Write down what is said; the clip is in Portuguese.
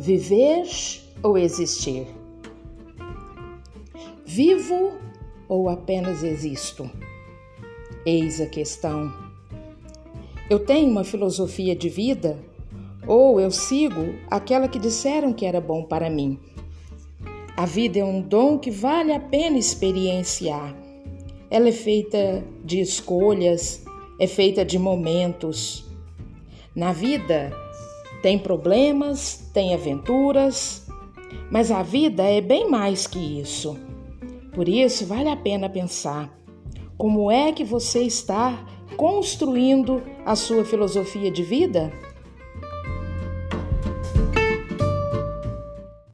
Viver ou existir? Vivo ou apenas existo? Eis a questão. Eu tenho uma filosofia de vida ou eu sigo aquela que disseram que era bom para mim? A vida é um dom que vale a pena experienciar. Ela é feita de escolhas, é feita de momentos. Na vida, tem problemas, tem aventuras, mas a vida é bem mais que isso. Por isso, vale a pena pensar como é que você está construindo a sua filosofia de vida?